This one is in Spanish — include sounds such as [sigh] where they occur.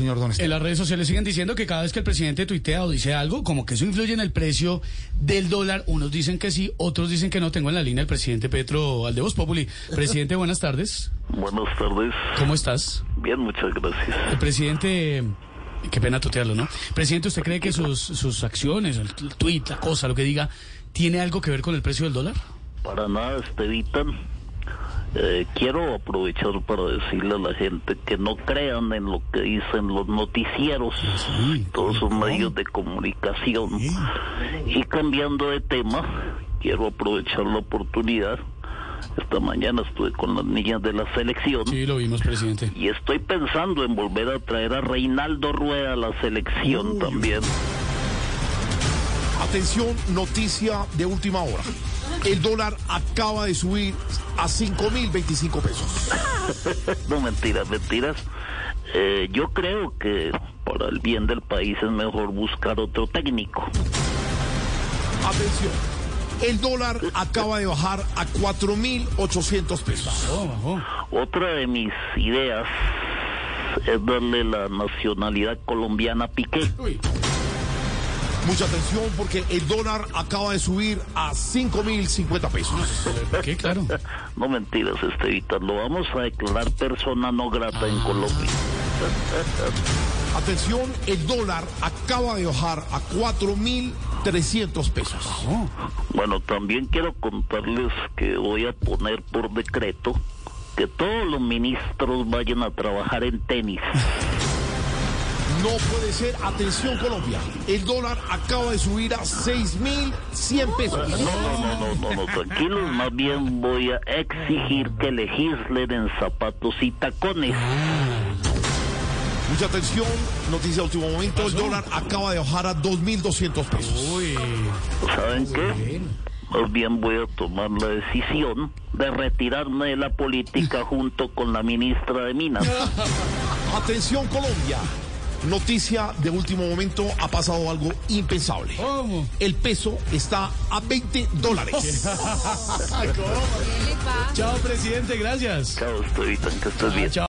señor Don Esteban? En las redes sociales siguen diciendo que cada vez que el presidente tuitea o dice algo, como que eso influye en el precio del dólar. Unos dicen que sí, otros dicen que no. Tengo en la línea el presidente Petro Aldevos Populi. Presidente, buenas tardes. Buenas tardes. ¿Cómo estás? Bien, muchas gracias. El presidente... Qué pena tutearlo, ¿no? Presidente, ¿usted cree que sus, sus acciones, el tuit, la cosa, lo que diga, tiene algo que ver con el precio del dólar? Para nada, Estevitan. Eh, quiero aprovechar para decirle a la gente que no crean en lo que dicen los noticieros, Sí, todos sus ¿cómo? medios de comunicación. Y cambiando de tema, quiero aprovechar la oportunidad. Esta mañana estuve con las niñas de la selección. Sí, lo vimos, presidente. Y estoy pensando en volver a traer a Reinaldo Rueda a la selección también. Atención, noticia de última hora. El dólar acaba de subir a 5.025 pesos. [laughs] No, mentiras, mentiras. Eh, yo creo que para el bien del país es mejor buscar otro técnico. Atención, el dólar acaba de bajar a 4.800 pesos. Oh. Otra de mis ideas es darle la nacionalidad colombiana a Piqué. Uy, Mucha atención porque el dólar acaba de subir a 5.050 pesos. ¿qué? Claro. [laughs] No mentiras, Estevita, lo vamos a declarar persona no grata en Colombia. [laughs] Atención, el dólar acaba de bajar a 4.300 pesos. Bueno, también quiero contarles que voy a poner por decreto que todos los ministros vayan a trabajar en tenis. [laughs] No puede ser. Atención, Colombia. El dólar acaba de subir a 6.100 pesos. No, no, no, no, no, no, tranquilos, más bien voy a exigir que legislen en zapatos y tacones. Mucha atención. Noticia de último momento. El dólar acaba de bajar a 2.200 pesos. Uy. ¿Saben qué? Más bien voy a tomar la decisión de retirarme de la política junto con la ministra de Minas. [laughs] Atención, Colombia. Noticia de último momento. Ha pasado algo impensable. ¿Cómo? El peso está a 20 dólares. [laughs] Chao, presidente, gracias. Chao, estoy que bien. Chao.